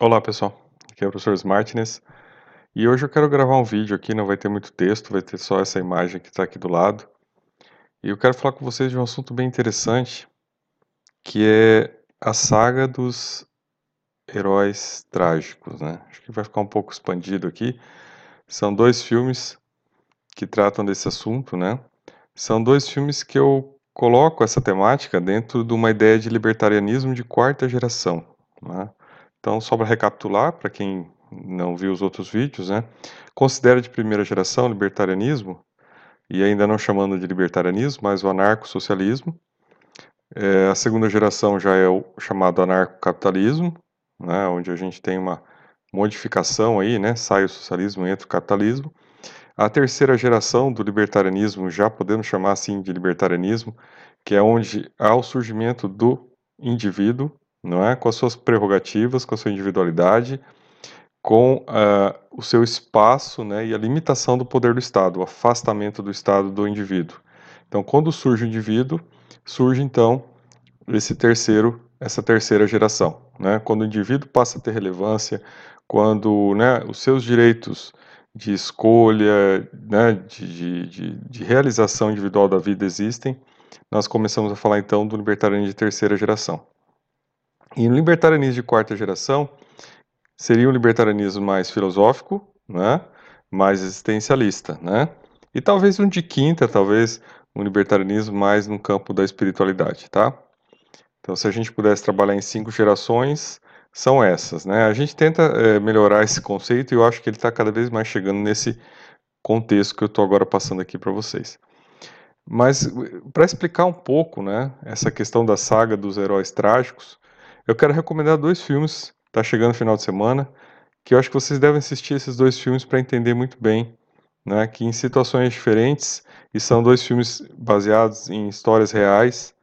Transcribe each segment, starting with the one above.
Olá pessoal, aqui é o professor Smartness e hoje eu quero gravar um vídeo aqui, não vai ter muito texto, vai ter só essa imagem que está aqui do lado. E eu quero falar com vocês de um assunto bem interessante, que é a saga dos heróis trágicos, né? Acho que vai ficar um pouco expandido aqui. São dois filmes que tratam desse assunto, né? São dois filmes que eu coloco essa temática dentro de uma ideia de libertarianismo de quarta geração, né? Então, só para recapitular, para quem não viu os outros vídeos, né? Considera de primeira geração libertarianismo, e ainda não chamando de libertarianismo, mas o anarcossocialismo. É, a segunda geração já é o chamado anarcocapitalismo, né? Onde a gente tem uma modificação aí, né? Sai o socialismo, entra o capitalismo. A terceira geração do libertarianismo, já podemos chamar assim de libertarianismo, que é onde há o surgimento do indivíduo, não é? Com as suas prerrogativas, com a sua individualidade, com uh, o seu espaço, né? E a limitação do poder do Estado, o afastamento do Estado do indivíduo. Então, quando surge o indivíduo, surge então esse terceiro, essa terceira geração, né? Quando o indivíduo passa a ter relevância, quando, né? Os seus direitos de escolha, né, de, de, de, realização individual da vida existem, nós começamos a falar então do libertarianismo de terceira geração. E no libertarianismo de quarta geração, seria um libertarianismo mais filosófico, né? mais existencialista, né? E talvez um de quinta, talvez um libertarianismo mais no campo da espiritualidade, tá? Então, se a gente pudesse trabalhar em cinco gerações, são essas, né? A gente tenta é, melhorar esse conceito e eu acho que ele está cada vez mais chegando nesse contexto que eu estou agora passando aqui para vocês. Mas para explicar um pouco, né, essa questão da saga dos heróis trágicos, eu quero recomendar dois filmes, tá chegando o final de semana, que eu acho que vocês devem assistir esses dois filmes para entender muito bem, né, que em situações diferentes, e são dois filmes baseados em histórias reais,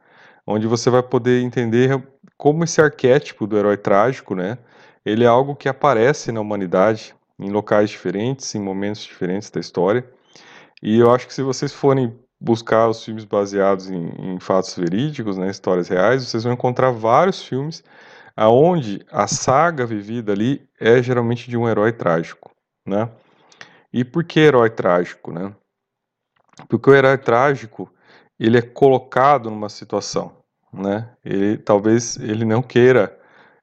onde você vai poder entender como esse arquétipo do herói trágico, né, ele é algo que aparece na humanidade em locais diferentes, em momentos diferentes da história. E eu acho que se vocês forem buscar os filmes baseados em, em fatos verídicos, né, histórias reais, vocês vão encontrar vários filmes aonde a saga vivida ali é geralmente de um herói trágico, né? E por que herói trágico, né? Porque o herói trágico ele é colocado numa situação, né? Ele talvez ele não queira,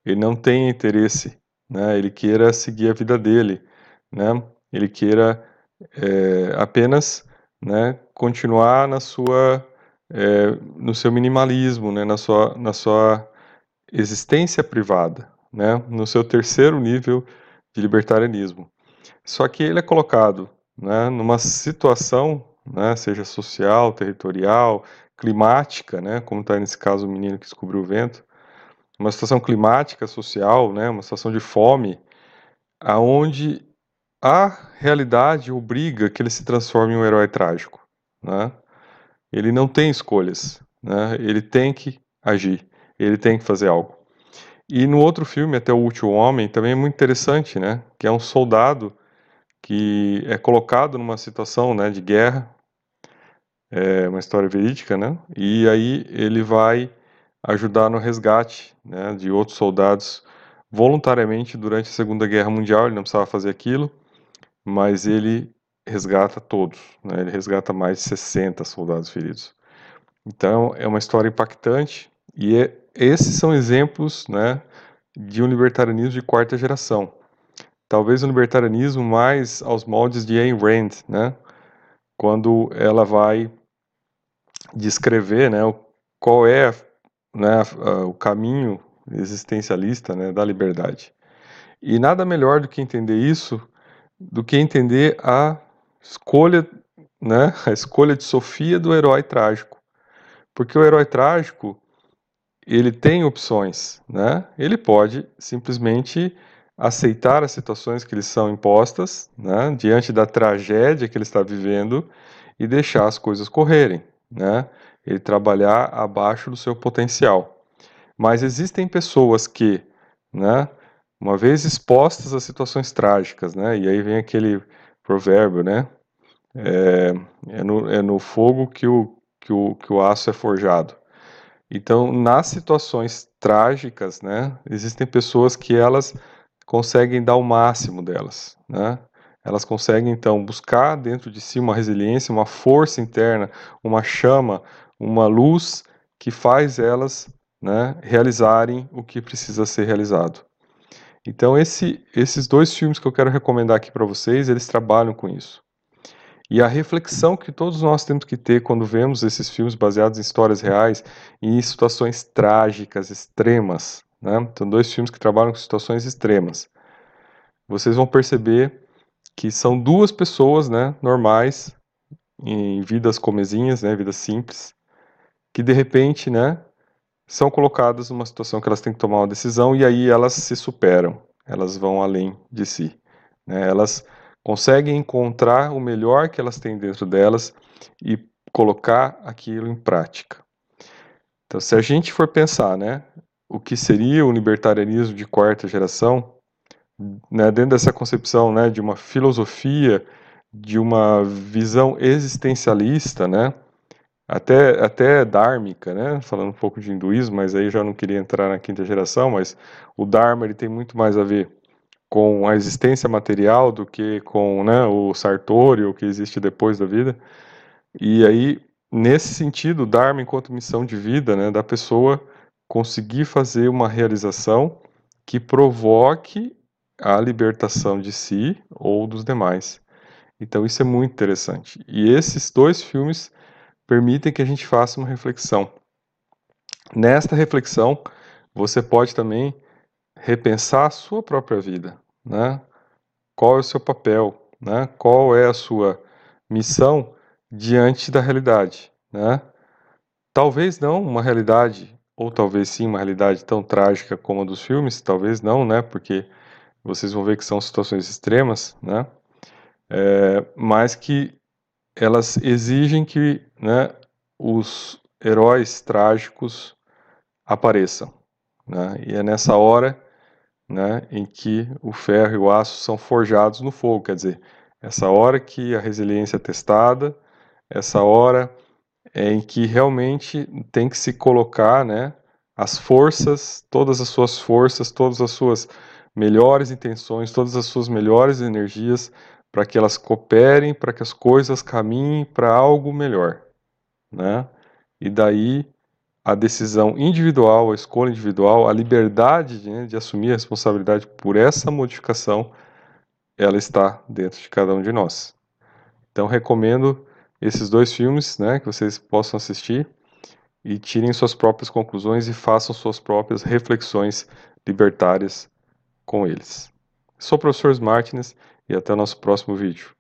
ele não tenha interesse, né? Ele queira seguir a vida dele, né? Ele queira é, apenas né, continuar na sua, é, no seu minimalismo, né, na, sua, na sua existência privada, né, no seu terceiro nível de libertarianismo. Só que ele é colocado né, numa situação, né, seja social, territorial, climática, né, como está nesse caso o menino que descobriu o vento, uma situação climática, social, né, uma situação de fome, aonde a realidade obriga que ele se transforme em um herói trágico. Né? Ele não tem escolhas, né? ele tem que agir, ele tem que fazer algo. E no outro filme, Até o Último Homem, também é muito interessante, né? que é um soldado que é colocado numa situação né, de guerra, é uma história verídica, né? e aí ele vai ajudar no resgate né, de outros soldados voluntariamente durante a Segunda Guerra Mundial, ele não precisava fazer aquilo, mas ele resgata todos, né? ele resgata mais de 60 soldados feridos. Então é uma história impactante e é, esses são exemplos né, de um libertarianismo de quarta geração. Talvez um libertarianismo mais aos moldes de Ayn Rand, né? quando ela vai descrever né, qual é né, o caminho existencialista né, da liberdade. E nada melhor do que entender isso do que entender a escolha, né, a escolha de Sofia do herói trágico. Porque o herói trágico, ele tem opções, né? Ele pode simplesmente aceitar as situações que lhe são impostas, né, diante da tragédia que ele está vivendo e deixar as coisas correrem, né? Ele trabalhar abaixo do seu potencial. Mas existem pessoas que, né, uma vez expostas a situações trágicas, né? E aí vem aquele provérbio, né? É, é, no, é no fogo que o, que, o, que o aço é forjado. Então, nas situações trágicas, né? Existem pessoas que elas conseguem dar o máximo delas, né? Elas conseguem então buscar dentro de si uma resiliência, uma força interna, uma chama, uma luz que faz elas né, realizarem o que precisa ser realizado. Então esse, esses dois filmes que eu quero recomendar aqui para vocês, eles trabalham com isso. E a reflexão que todos nós temos que ter quando vemos esses filmes baseados em histórias reais e em situações trágicas, extremas, né? São dois filmes que trabalham com situações extremas. Vocês vão perceber que são duas pessoas, né, normais, em vidas comezinhas, né, vidas simples, que de repente, né, são colocadas numa situação que elas têm que tomar uma decisão e aí elas se superam, elas vão além de si, né? Elas conseguem encontrar o melhor que elas têm dentro delas e colocar aquilo em prática. Então, se a gente for pensar, né, o que seria o libertarianismo de quarta geração, né, dentro dessa concepção, né, de uma filosofia, de uma visão existencialista, né, até, até dármica, né? Falando um pouco de hinduísmo, mas aí já não queria entrar na quinta geração, mas o Dharma ele tem muito mais a ver com a existência material do que com né, o Sartori, o que existe depois da vida. E aí, nesse sentido, o Dharma enquanto missão de vida, né, da pessoa conseguir fazer uma realização que provoque a libertação de si ou dos demais. Então isso é muito interessante. E esses dois filmes permitem que a gente faça uma reflexão. Nesta reflexão, você pode também repensar a sua própria vida, né? Qual é o seu papel, né? Qual é a sua missão diante da realidade, né? Talvez não uma realidade, ou talvez sim uma realidade tão trágica como a dos filmes, talvez não, né? Porque vocês vão ver que são situações extremas, né? É, mas que elas exigem que né, os heróis trágicos apareçam. Né? E é nessa hora né, em que o ferro e o aço são forjados no fogo. Quer dizer, essa hora que a resiliência é testada, essa hora é em que realmente tem que se colocar né, as forças, todas as suas forças, todas as suas melhores intenções, todas as suas melhores energias para que elas cooperem, para que as coisas caminhem para algo melhor, né? E daí a decisão individual, a escolha individual, a liberdade de, né, de assumir a responsabilidade por essa modificação, ela está dentro de cada um de nós. Então recomendo esses dois filmes, né, que vocês possam assistir e tirem suas próprias conclusões e façam suas próprias reflexões libertárias com eles. Sou o professor Martins e até o nosso próximo vídeo.